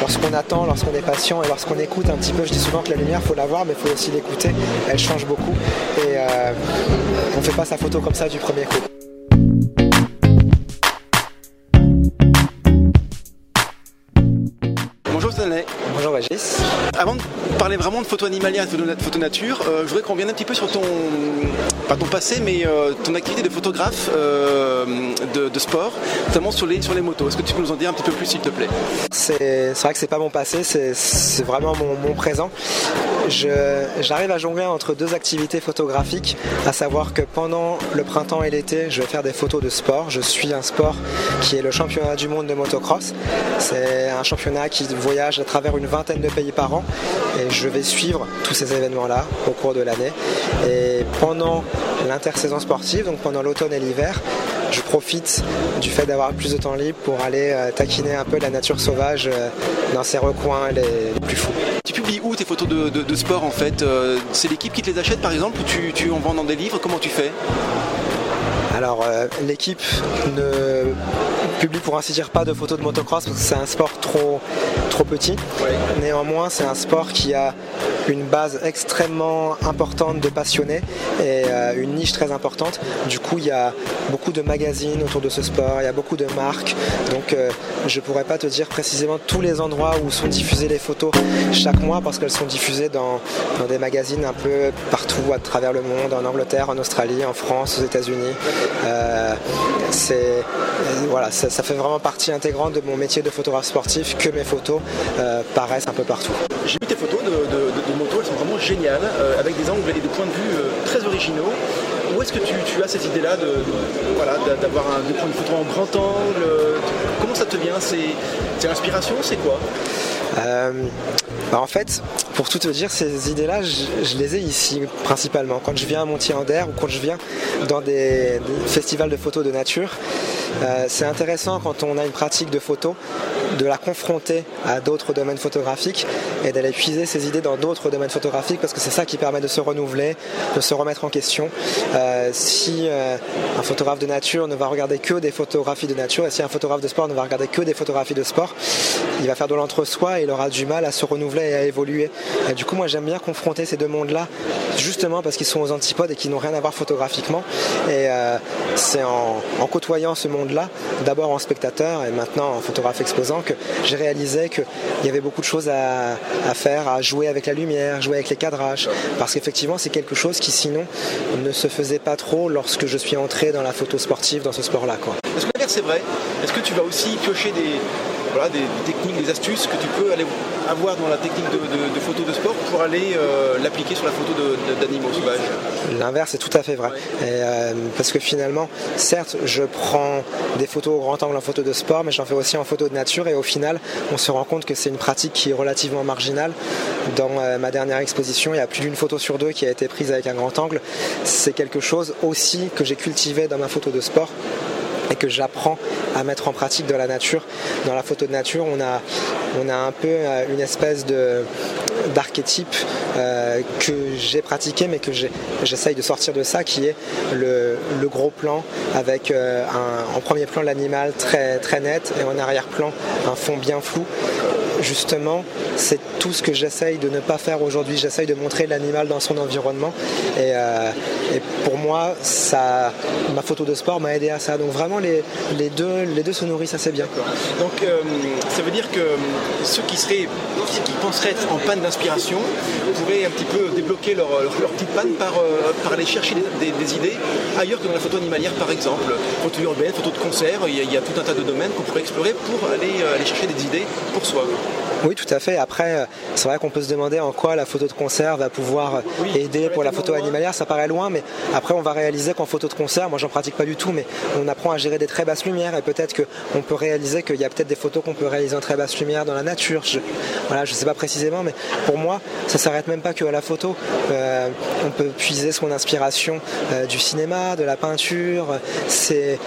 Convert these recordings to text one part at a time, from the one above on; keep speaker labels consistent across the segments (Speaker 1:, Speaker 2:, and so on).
Speaker 1: lorsqu'on attend, lorsqu'on est patient et lorsqu'on écoute un petit peu, je dis souvent que la lumière, faut la voir, mais il faut aussi l'écouter. Elle change beaucoup et euh, on fait pas sa photo comme ça du premier coup. Régis.
Speaker 2: Avant de parler vraiment de photo animalière et de photo nature, euh, je voudrais qu'on revienne un petit peu sur ton, pas ton passé, mais euh, ton activité de photographe euh, de, sport, notamment sur les, sur les motos. Est-ce que tu peux nous en dire un petit peu plus, s'il te plaît?
Speaker 1: C'est vrai que c'est pas mon passé, c'est vraiment mon, présent. J'arrive à jongler entre deux activités photographiques, à savoir que pendant le printemps et l'été, je vais faire des photos de sport. Je suis un sport qui est le championnat du monde de motocross. C'est un championnat qui voyage à travers une vingtaine de pays par an et je vais suivre tous ces événements-là au cours de l'année. Et pendant l'intersaison sportive, donc pendant l'automne et l'hiver, je profite du fait d'avoir plus de temps libre pour aller euh, taquiner un peu la nature sauvage euh, dans ses recoins les, plus fous.
Speaker 2: Tu publies où tes photos de, sport en fait euh, C'est l'équipe qui te les achète par exemple ou tu, tu en vends dans des livres? Comment tu fais?
Speaker 1: Alors l'équipe ne publie pour ainsi dire pas de photos de motocross parce que c'est un sport trop, trop petit. Néanmoins c'est un sport qui a une base extrêmement importante de passionnés et euh, une niche très importante. Du coup, il y a beaucoup de magazines autour de ce sport, il y a beaucoup de marques. Donc, euh, je ne pourrais pas te dire précisément tous les endroits où sont diffusées les photos chaque mois parce qu'elles sont diffusées dans, des magazines un peu partout à travers le monde, en Angleterre, en Australie, en France, aux États-Unis. Euh, voilà, ça, fait vraiment partie intégrante de mon métier de photographe sportif que mes photos paraissent un peu partout.
Speaker 2: J'ai vu tes photos géniales, euh, avec des angles et des points de vue euh, très originaux. Où est-ce que tu, as cette idée-là de, voilà, d'avoir un, de prendre une photo en grand angle Comment ça te vient C'est l'inspiration C'est quoi?
Speaker 1: Euh, bah, en fait, pour tout te dire, ces idées-là, je, les ai ici principalement. Quand je viens à Montier-en-Der ou quand je viens dans des, festivals de photos de nature, c'est intéressant quand on a une pratique de photo de la confronter à d'autres domaines photographiques et d'aller puiser ses idées dans d'autres domaines photographiques parce que c'est ça qui permet de se renouveler, de se remettre en question. Euh, si euh, un photographe de nature ne va regarder que des photographies de nature et si un photographe de sport ne va regarder que des photographies de sport, il va faire de l'entre-soi et il aura du mal à se renouveler et à évoluer. Et du coup, moi j'aime bien confronter ces deux mondes-là justement parce qu'ils sont aux antipodes et qu'ils n'ont rien à voir photographiquement. Et euh, c'est en, en côtoyant ce monde-là, d'abord en spectateur et maintenant en photographe exposant, que j'ai réalisé qu'il y avait beaucoup de choses à, faire, à jouer avec la lumière, jouer avec les cadrages, parce qu'effectivement c'est quelque chose qui sinon ne se faisait pas trop lorsque je suis entré dans la photo sportive, dans ce sport-là.
Speaker 2: Est-ce que c'est vrai Est-ce que tu vas aussi piocher des, des, techniques, des astuces que tu peux aller avoir dans la technique de, photo de sport pour aller euh, l'appliquer sur la photo d'animaux sauvages
Speaker 1: L'inverse est tout à fait vrai. Euh, parce que finalement, certes, je prends des photos au grand angle en photo de sport, mais j'en fais aussi en photo de nature et au final, on se rend compte que c'est une pratique qui est relativement marginale. Dans euh, ma dernière exposition, il y a plus d'une photo sur deux qui a été prise avec un grand angle. C'est quelque chose aussi que j'ai cultivé dans ma photo de sport et que j'apprends à mettre en pratique dans la nature. Dans la photo de nature, on a, on a un peu euh, une espèce de d'archétype euh, que j'ai pratiqué mais que j'essaye de sortir de ça qui est le, gros plan avec euh, en premier plan l'animal très, très net et en arrière-plan un fond bien flou justement, c'est tout ce que j'essaye de ne pas faire aujourd'hui. J'essaye de montrer l'animal dans son environnement. Et, pour moi, ma photo de sport m'a aidé à ça. Donc vraiment, les, deux, se nourrissent assez bien.
Speaker 2: Donc euh, ça veut dire que euh, ceux qui seraient, qui penseraient être en panne d'inspiration pourraient un petit peu débloquer leur, petite panne par, par aller chercher des, idées ailleurs que dans la photo animalière, par exemple. Photo urbaine, photo de concert, il y, a, tout un tas de domaines qu'on pourrait explorer pour aller chercher des idées pour soi.
Speaker 1: Oui, tout à fait. Après, euh, c'est vrai qu'on peut se demander en quoi la photo de concert va pouvoir aider pour la photo animalière. Ça paraît loin, mais après, on va réaliser qu'en photo de concert, moi j'en pratique pas du tout, mais on apprend à gérer des très basses lumières et peut-être qu'on peut réaliser qu'il y a peut-être des photos qu'on peut réaliser en très basse lumière dans la nature. Je, voilà, je sais pas précisément, mais pour moi, ça s'arrête même pas que à la photo. Euh, on peut puiser son inspiration euh, du cinéma, de la peinture. C'est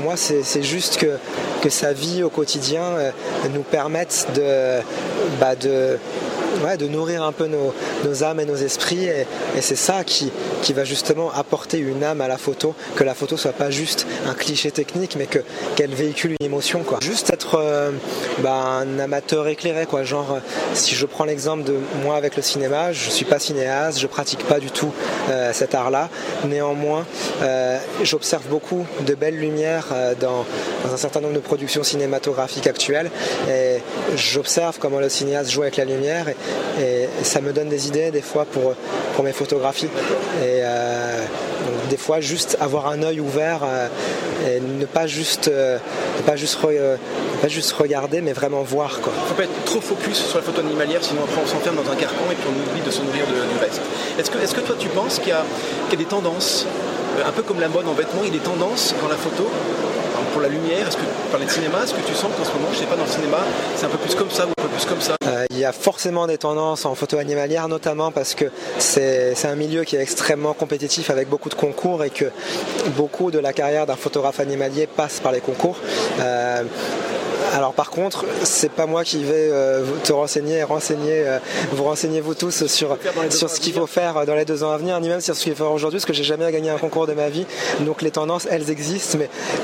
Speaker 1: moi, c'est juste que, sa vie au quotidien nous permette de, bah, de de nourrir un peu nos, âmes et nos esprits. Et, c'est ça qui, qui va justement apporter une âme à la photo, que la photo soit pas juste un cliché technique, mais que, qu'elle véhicule une émotion. Quoi. Juste être euh, bah, un amateur éclairé. Quoi. Genre, euh, si je prends l'exemple de moi avec le cinéma, je suis pas cinéaste, je pratique pas du tout euh, cet art-là. Néanmoins, j'observe beaucoup de belles lumières dans, dans un certain nombre de productions cinématographiques actuelles. Et j'observe comment le cinéaste joue avec la lumière et ça me donne des idées des fois pour, pour mes photographies. Et euh, des fois, juste avoir un œil ouvert euh, et ne pas juste, euh, ne pas juste, pas juste regarder, mais vraiment voir. Quoi.
Speaker 2: faut pas être trop focus sur la photo animalière, sinon après on s'enferme dans un carcan et puis on oublie de se nourrir du reste. Est-ce que, est-ce que toi tu penses qu'il y y a des tendances, un peu comme la mode en vêtements, il y a des tendances dans la photo pour la lumière, est-ce que de cinéma, est-ce que tu sens qu'en ce moment, je sais pas, dans le cinéma, c'est un peu plus comme ça ou un peu plus comme ça?
Speaker 1: Euh, il y a forcément des tendances en photo animalière, notamment parce que c'est c'est un milieu qui est extrêmement compétitif avec beaucoup de concours et que beaucoup de la carrière d'un photographe animalier passe par les concours. Euh, alors par contre, c'est pas moi qui vais euh, te renseigner et renseigner, euh, vous renseigner vous tous sur, ce qu'il faut faire dans les deux ans à venir, ni même sur ce qu'il faut faire aujourd'hui, parce que j'ai jamais gagné un concours de ma vie. Donc les tendances, elles existent,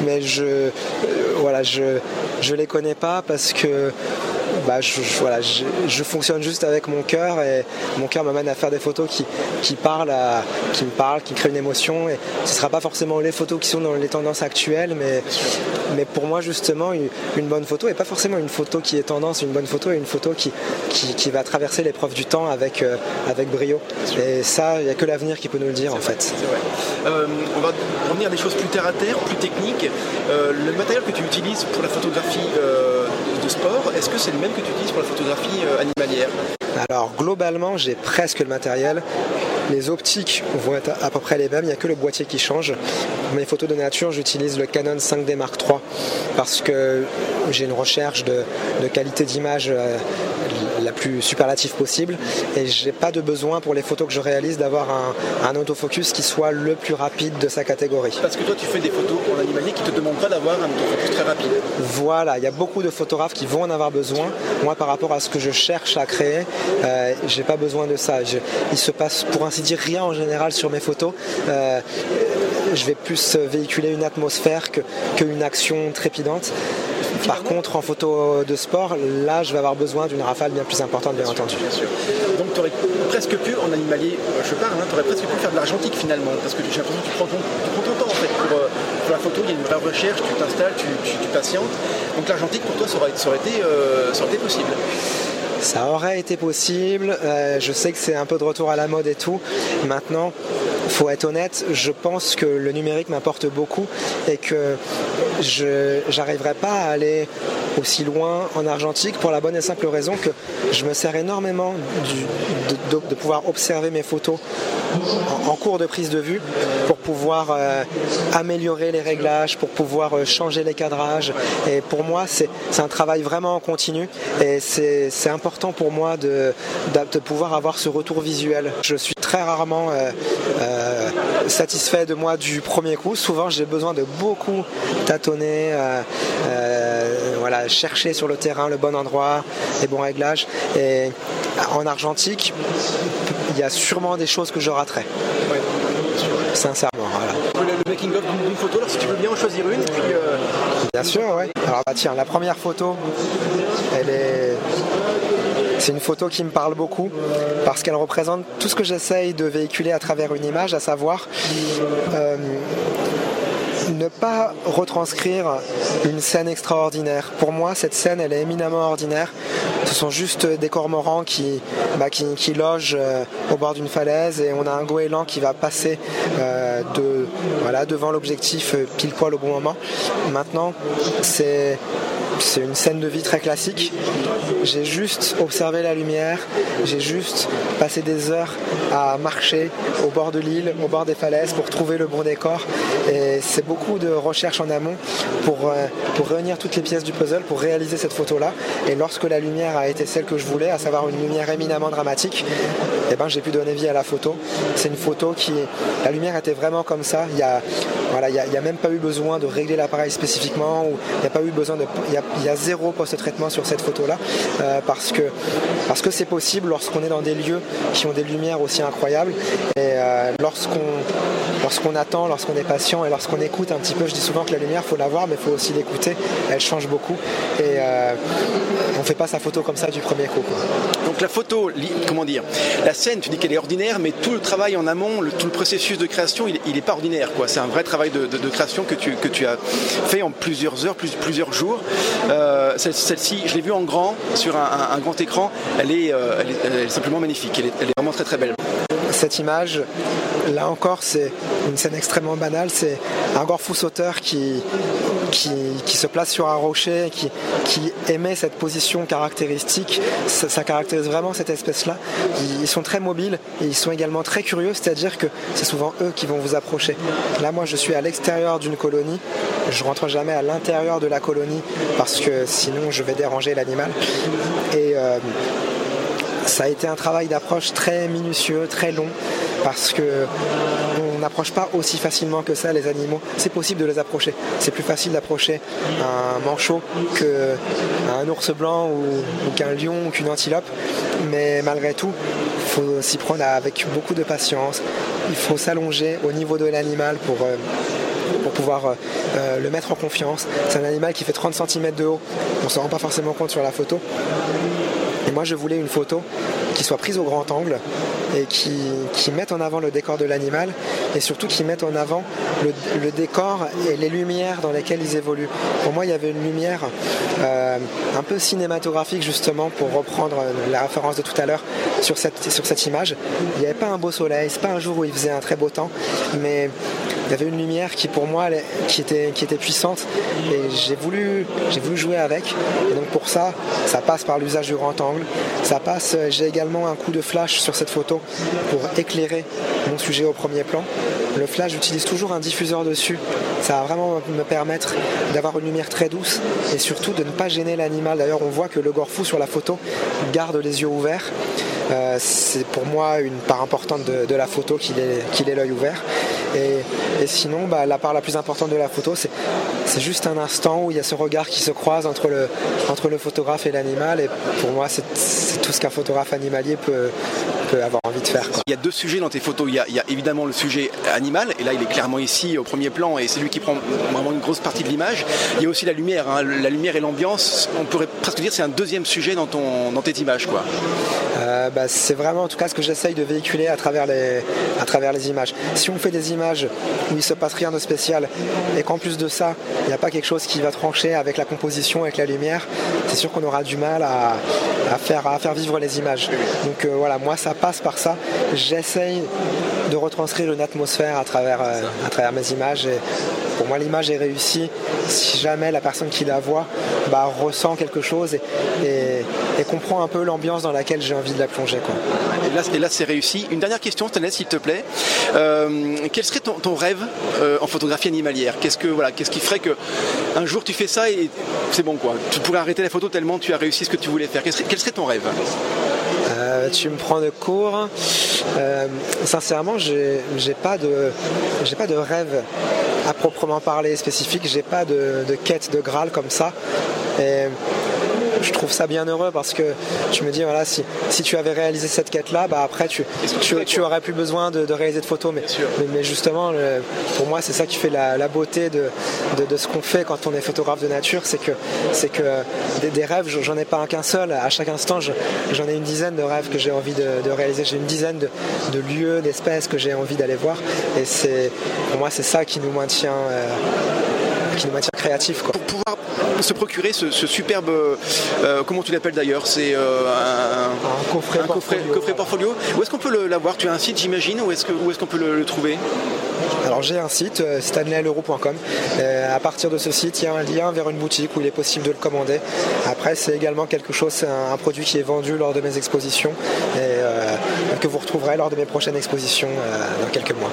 Speaker 1: mais, je, euh, les connais pas parce que bah, je, voilà, je, fonctionne juste avec mon cœur et mon cœur m'amène à faire des photos qui, qui parlent, qui me parlent, qui créent une émotion. Et ce ne sera pas forcément les photos qui sont dans les tendances actuelles, mais, mais pour moi justement une, bonne photo et pas forcément une photo qui est tendance, une bonne photo est une photo qui, qui, qui va traverser l'épreuve du temps avec, euh, avec brio. Et ça, il n'y a que l'avenir qui peut nous le dire en fait.
Speaker 2: Euh, on va revenir à des choses plus terre à terre, plus techniques. Euh, le matériel que tu utilises pour la photographie sport, est-ce que c'est le même que tu utilises pour la photographie euh, animalière?
Speaker 1: Alors globalement, j'ai presque le matériel. Les optiques vont être à peu près les mêmes, il n'y a que le boîtier qui change. Pour mes photos de nature, j'utilise le Canon 5D Mark III parce que j'ai une recherche de, qualité d'image euh, plus superlative possible et j'ai pas de besoin pour les photos que je réalise d'avoir un, un autofocus qui soit le plus rapide de sa catégorie.
Speaker 2: Parce que toi, tu fais des photos pour l'animalier qui te demandent pas d'avoir un autofocus très rapide.
Speaker 1: Voilà, il y a beaucoup de photographes qui vont en avoir besoin. Moi, par rapport à ce que je cherche à créer, euh, j'ai pas besoin de ça. Je- il se passe, pour ainsi dire, rien en général sur mes photos. Euh, je vais plus véhiculer une atmosphère que qu'une action trépidante. Par contre, en photo de sport, là, je vais avoir besoin d'une rafale bien plus importante, bien entendu.
Speaker 2: Bien sûr. Donc tu aurais presque pu, en animalier, euh, je parle, tu aurais presque pu faire de l'argentique finalement, parce que j'ai l'impression que tu prends ton, tu prends ton temps en fait pour, euh, pour la photo, il y a une vraie recherche, tu t'installes, tu, tu, tu patientes. Donc l'argentique pour toi ça aurait, ça aurait été, euh, ça aurait été possible.
Speaker 1: Ça aurait été possible. Euh, je sais que c'est un peu de retour à la mode et tout. Maintenant, faut être honnête, je pense que le numérique m'apporte beaucoup et que je n'arriverai pas à aller aussi loin en argentique pour la bonne et simple raison que je me sers énormément de pouvoir observer mes photos en, cours de prise de vue pour pouvoir euh, améliorer les réglages, pour pouvoir euh, changer les cadrages. Et pour moi, c'est un travail vraiment en continu et c'est important pour moi de, pouvoir avoir ce retour visuel. Je suis très rarement euh, satisfait de moi du premier coup. Souvent, j'ai besoin de beaucoup tâtonner, voilà, chercher sur le terrain le bon endroit, les bons réglages. Et en argentique, il y a sûrement des choses que je raterai,
Speaker 2: Ouais,
Speaker 1: sincèrement. Voilà.
Speaker 2: Le, making of d'une d'une photo, alors si tu veux bien en choisir une, et puis euh,
Speaker 1: Bien sûr, ouais. Alors bah tiens, la première photo, elle est. C'est une photo qui me parle beaucoup parce qu'elle représente tout ce que j'essaye de véhiculer à travers une image, à savoir euh, ne pas retranscrire une scène extraordinaire. Pour moi, cette scène, elle est éminemment ordinaire. Ce sont juste des cormorans qui, bah, qui, logent euh, au bord d'une falaise et on a un goéland qui va passer euh, devant l'objectif euh, pile poil au bon moment. Maintenant, c'est c'est une scène de vie très classique. J'ai juste observé la lumière, j'ai juste passé des heures à marcher au bord de l'île, au bord des falaises pour trouver le bon décor. Et c'est beaucoup de recherche en amont pour, euh, pour réunir toutes les pièces du puzzle, pour réaliser cette photo-là. Et lorsque la lumière a été celle que je voulais, à savoir une lumière éminemment dramatique, eh ben, j'ai pu donner vie à la photo. C'est une photo qui, la lumière était vraiment comme ça. Il y a, il n'y a, même pas eu besoin de régler l'appareil spécifiquement, il n'y a pas eu besoin de, il y a, zéro post-traitement sur cette photo-là, parce que parce que c'est possible lorsqu'on est dans des lieux qui ont des lumières aussi incroyables et lorsqu'on lorsqu'on attend, lorsqu'on est patient et lorsqu'on écoute un petit peu. Je dis souvent que la lumière, faut la voir, mais il faut aussi l'écouter. Elle change beaucoup et on fait pas sa photo comme ça du premier coup.
Speaker 2: Donc la photo, comment dire, la scène, tu dis qu'elle est ordinaire, mais tout le travail en amont, tout le processus de création, il n'est pas ordinaire. C'est un vrai travail de, création que tu, as fait en plusieurs heures, plusieurs jours. Euh, celle-ci, je l'ai vue en grand, sur un, grand écran, elle est, euh, elle est, simplement magnifique, elle est, elle est vraiment très très belle
Speaker 1: cette image, là encore, c'est une scène extrêmement banale. C'est un gorfou sauteur qui, qui, se place sur un rocher, qui, qui émet cette position caractéristique. Ça, caractérise vraiment cette espèce-là. Ils, sont très mobiles et ils sont également très curieux, c'est-à-dire que c'est souvent eux qui vont vous approcher. Là, moi, je suis à l'extérieur d'une colonie. Je rentre jamais à l'intérieur de la colonie parce que sinon, je vais déranger l'animal. Et euh, ça a été un travail d'approche très minutieux, très long, parce que on n'approche pas aussi facilement que ça les animaux. C'est possible de les approcher. C'est plus facile d'approcher un manchot qu'un ours blanc ou, qu'un lion ou qu'une antilope. Mais malgré tout, il faut s'y prendre avec beaucoup de patience. Il faut s'allonger au niveau de l'animal pour euh, pour pouvoir euh, euh, le mettre en confiance. C'est un animal qui fait 30 cm de haut. On ne se rend pas forcément compte sur la photo. Et moi, je voulais une photo qui soit prise au grand angle et qui, mette en avant le décor de l'animal et surtout qui mette en avant le, décor et les lumières dans lesquelles ils évoluent. Pour moi, il y avait une lumière euh, un peu cinématographique justement pour reprendre la référence de tout à l'heure sur cette, sur cette image. Il n'y avait pas un beau soleil, c'est pas un jour où il faisait un très beau temps, mais il y avait une lumière qui pour moi qui était, puissante et j'ai voulu, jouer avec. Et donc pour ça, ça passe par l'usage du grand. Ça passe, j'ai également un coup de flash sur cette photo pour éclairer mon sujet au premier plan. Le flash, j'utilise toujours un diffuseur dessus. Ça va vraiment me permettre d'avoir une lumière très douce et surtout de ne pas gêner l'animal. D'ailleurs, on voit que le gorfou sur la photo garde les yeux ouverts. Euh, c'est pour moi une part importante de, la photo qu'il ait l'œil ouvert. Et, sinon, bah, la part la plus importante de la photo, c'est juste un instant où il y a ce regard qui se croise entre le, photographe et l'animal. Et pour moi, c'est tout ce qu'un photographe animalier peut, avoir envie de faire.
Speaker 2: Il y a deux sujets dans tes photos. Il y, a, évidemment le sujet animal, et là il est clairement ici au premier plan, et c'est lui qui prend vraiment une grosse partie de l'image. Il y a aussi la lumière, hein. la lumière et l'ambiance. On pourrait presque dire c'est un deuxième sujet dans, dans tes images. Quoi.
Speaker 1: Euh, bah, c'est vraiment en tout cas ce que j'essaye de véhiculer à travers, les, à travers les images. Si on fait des images où il se passe rien de spécial et qu'en plus de ça, il n'y a pas quelque chose qui va trancher avec la composition, avec la lumière, c'est sûr qu'on aura du mal à, faire, à faire vivre les images. Donc euh, voilà, moi ça passe par ça. J'essaye de retranscrire une atmosphère à travers, euh, à travers mes images. Et pour moi, l'image est réussie si jamais la personne qui la voit bah, ressent quelque chose et, comprend un peu l'ambiance dans laquelle j'ai envie de la plonger. Quoi.
Speaker 2: Et là, c'est réussi. Une dernière question, Stanley, s'il te plaît. Euh, quel serait ton, rêve euh, en photographie animalière? Qu'est-ce que voilà, qu'est-ce qui ferait que un jour tu fais ça et c'est bon quoi Tu pourrais arrêter la photo tellement tu as réussi ce que tu voulais faire. Quel serait, ton rêve?
Speaker 1: Euh, tu me prends de court. Euh, sincèrement, j'ai pas de pas de rêve à proprement parler spécifique. J'ai pas de, quête de Graal comme ça. Je trouve ça bien heureux parce que tu me dis voilà si, si tu avais réalisé cette quête là bah après tu, tu, aurais plus besoin de, réaliser de photos. Mais, mais, justement pour moi c'est ça qui fait la, beauté de, de, ce qu'on fait quand on est photographe de nature c'est que c'est que des, rêves j'en ai pas qu'un seul. À chaque instant j'en ai une dizaine de rêves que j'ai envie de, réaliser. J'ai une dizaine de, lieux d'espèces que j'ai envie d'aller voir. Et c'est pour moi c'est ça qui nous maintient euh, qui nous maintient créatifs quoi
Speaker 2: se procurer ce, superbe, euh, comment tu l'appelles d'ailleurs C'est euh,
Speaker 1: un, coffret,
Speaker 2: portfolio. Où est-ce qu'on peut l'avoir? Tu as un site, j'imagine, ou est-ce qu'on peut le, trouver?
Speaker 1: Alors j'ai un site, euh, stanleyleuro.com. à partir de ce site, il y a un lien vers une boutique où il est possible de le commander. Après, c'est également quelque chose, c'est un, produit qui est vendu lors de mes expositions et que vous retrouverez lors de mes prochaines expositions dans quelques mois.